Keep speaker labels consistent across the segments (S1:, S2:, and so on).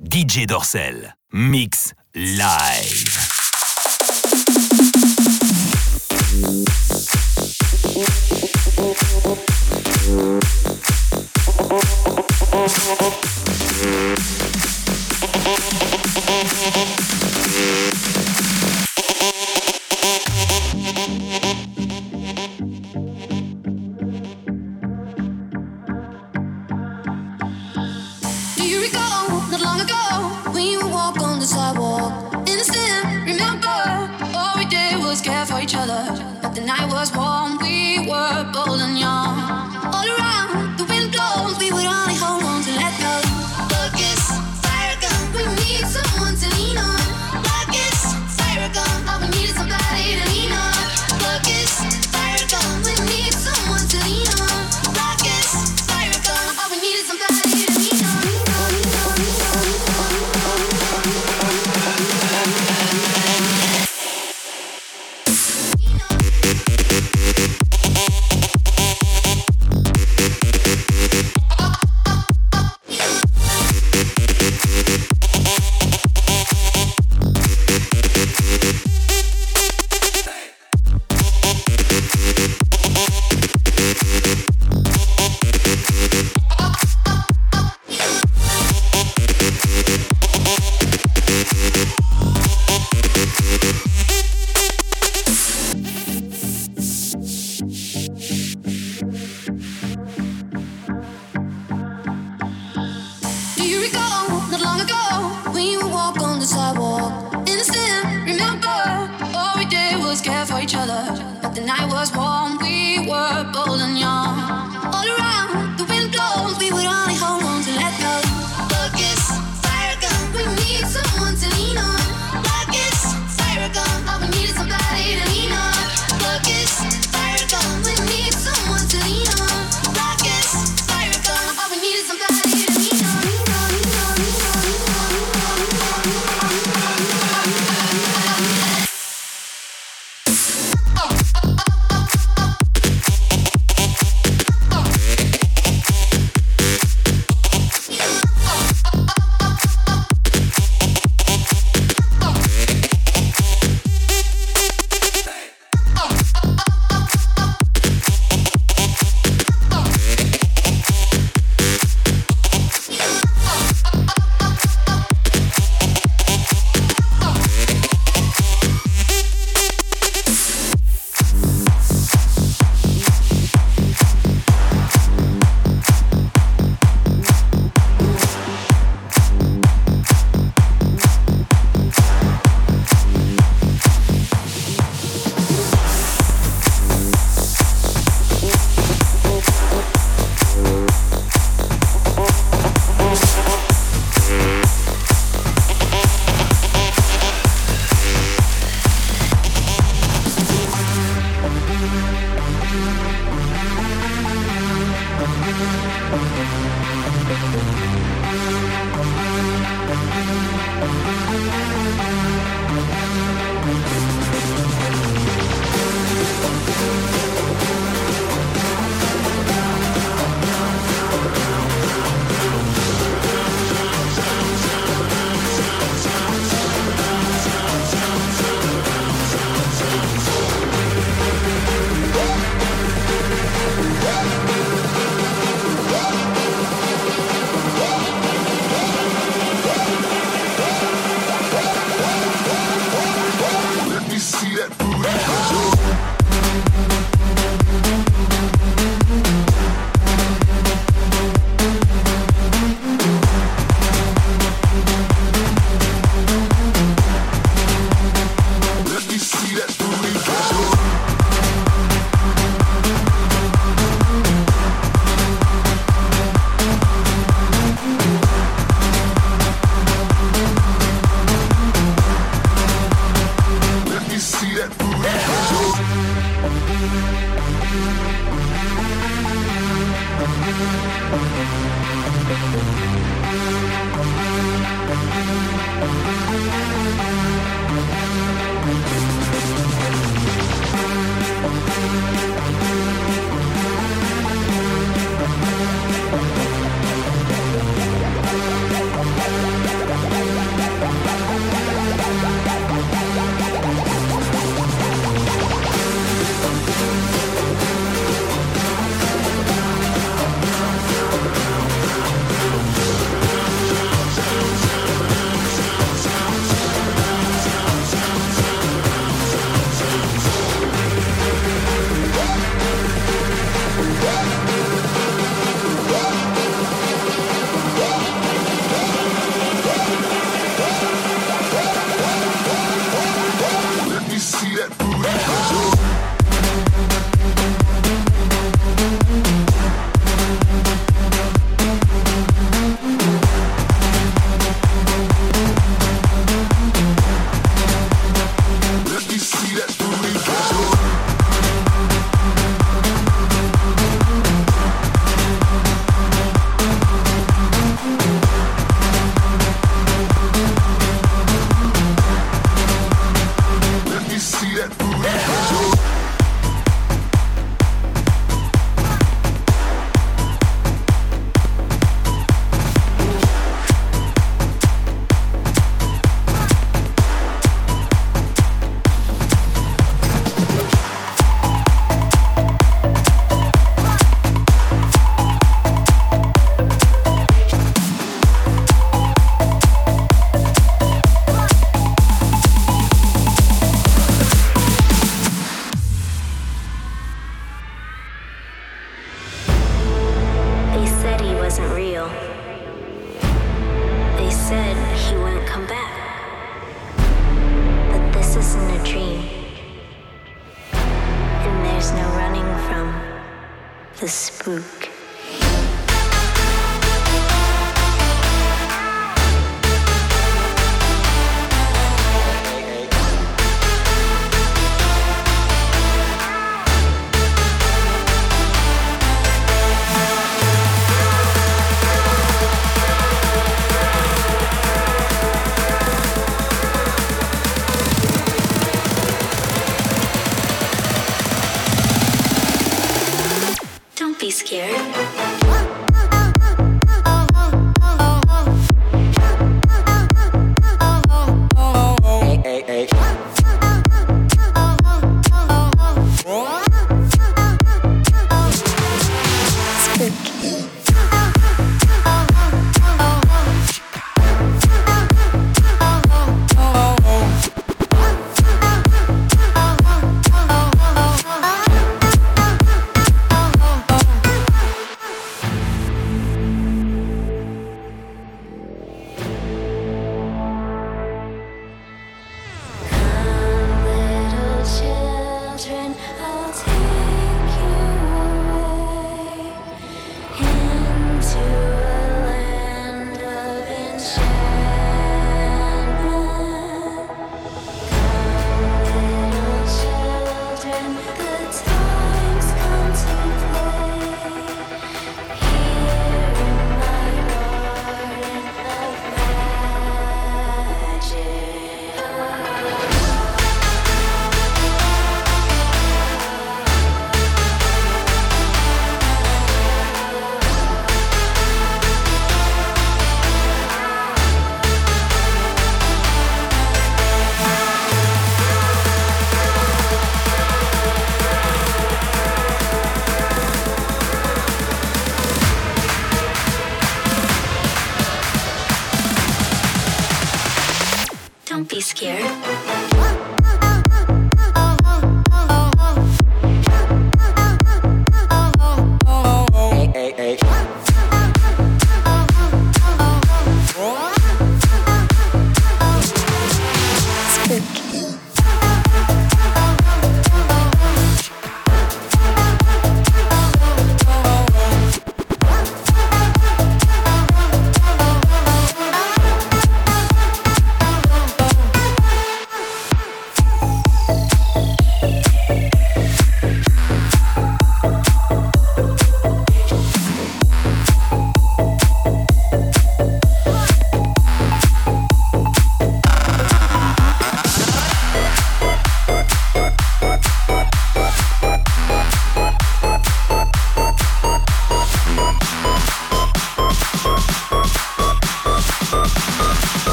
S1: DJ Dorsel. Mix live.
S2: I was warm.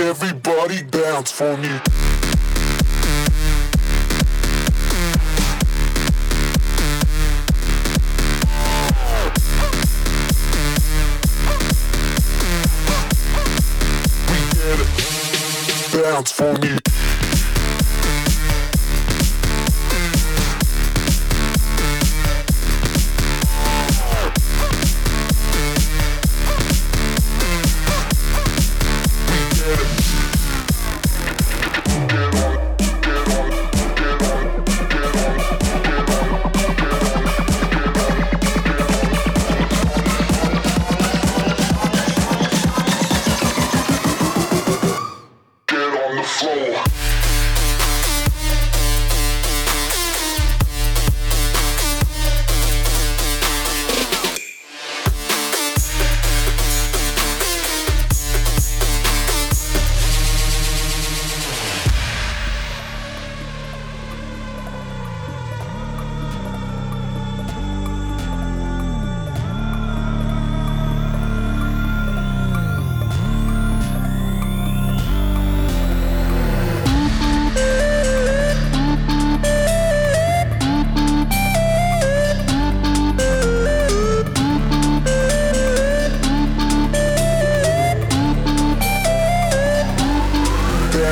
S3: Everybody bounce for me.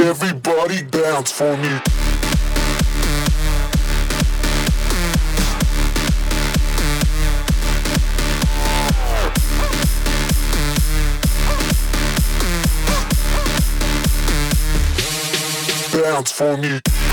S3: Everybody dance for me. For me.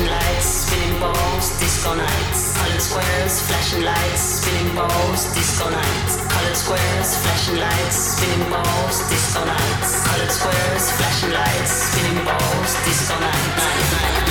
S3: flashing lights, spinning balls, disco nights. Colored
S4: squares, flashing lights, spinning balls, disco nights. Colored squares, flashing lights, spinning balls, disco nights. Colored squares, flashing lights, spinning balls, disco nights.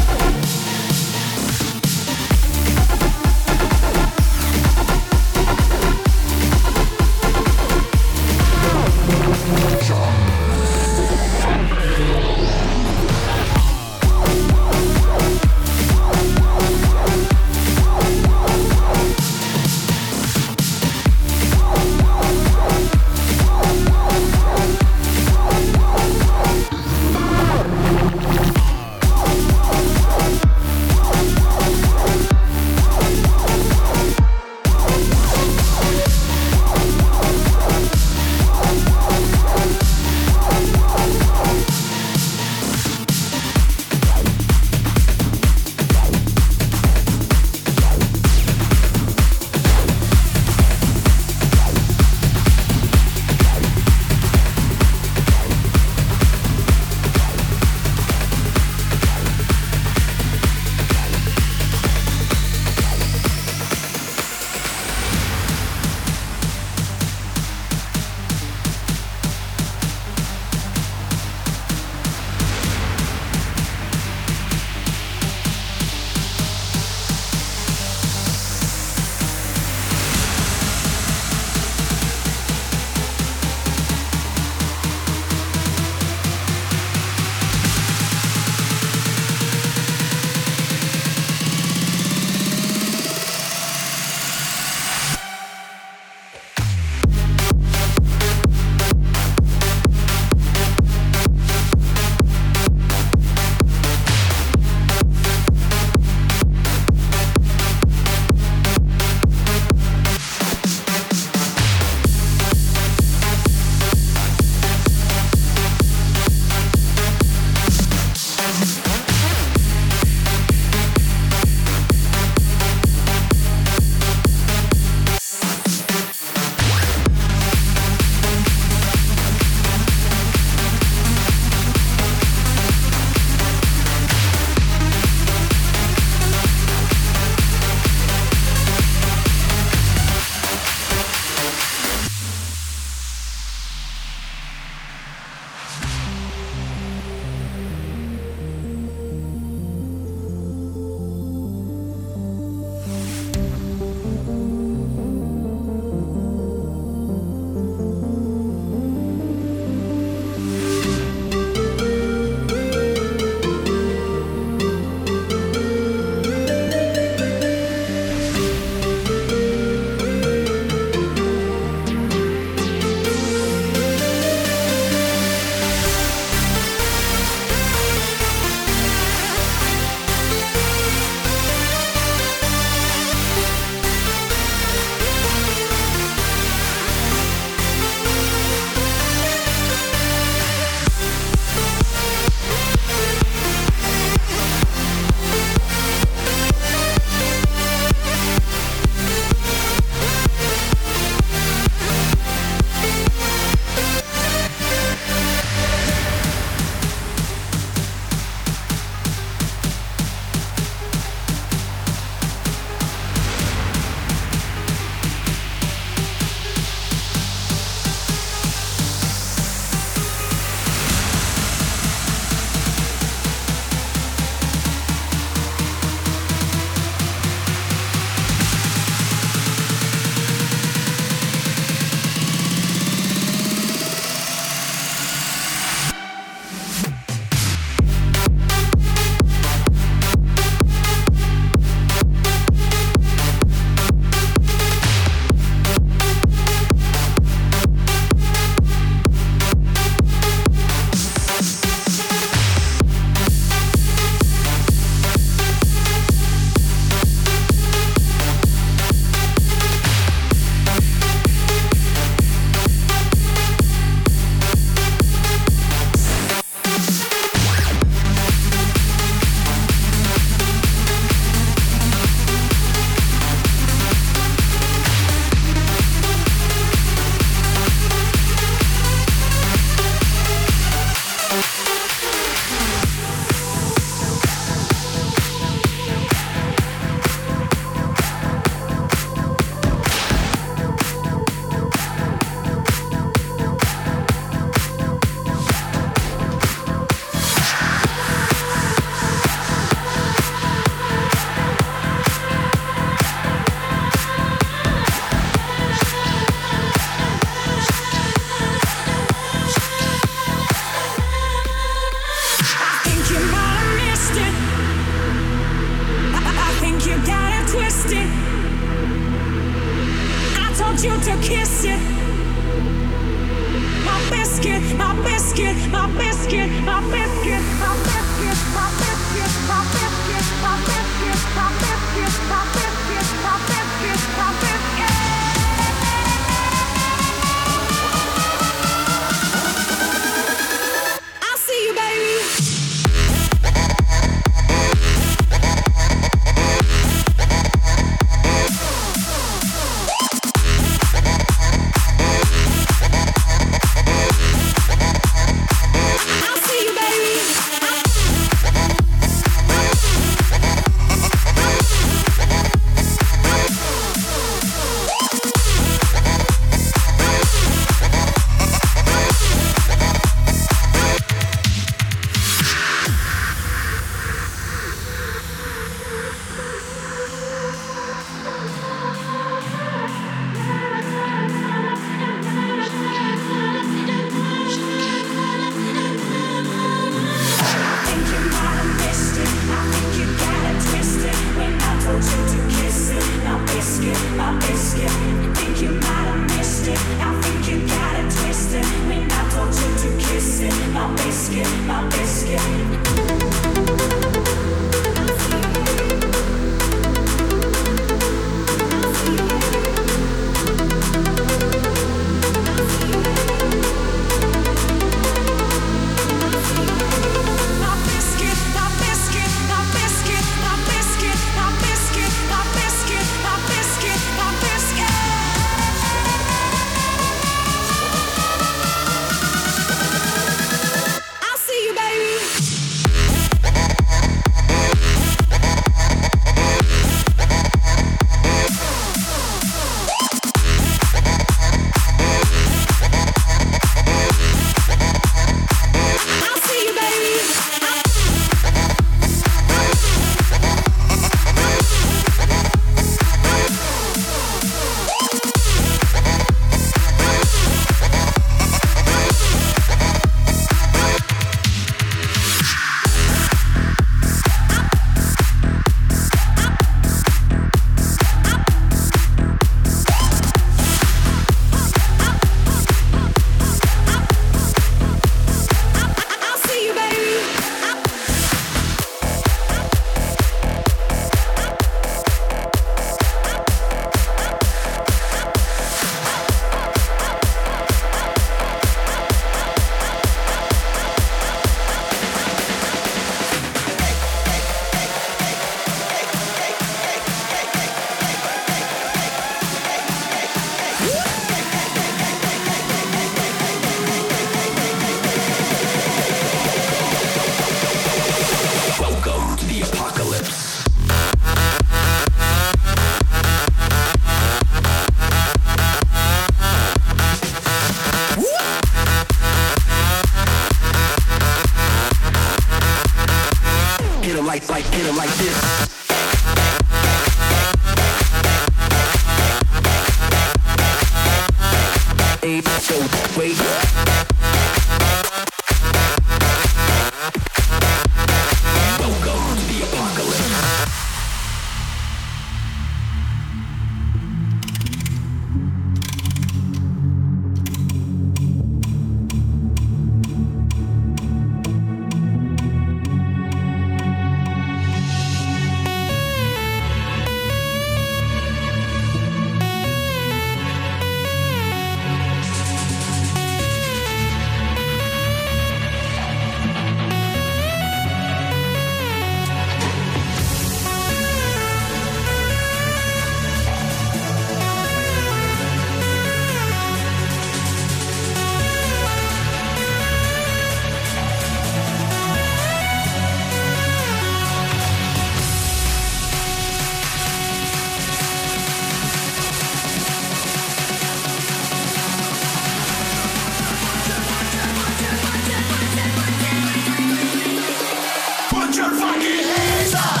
S5: Wait.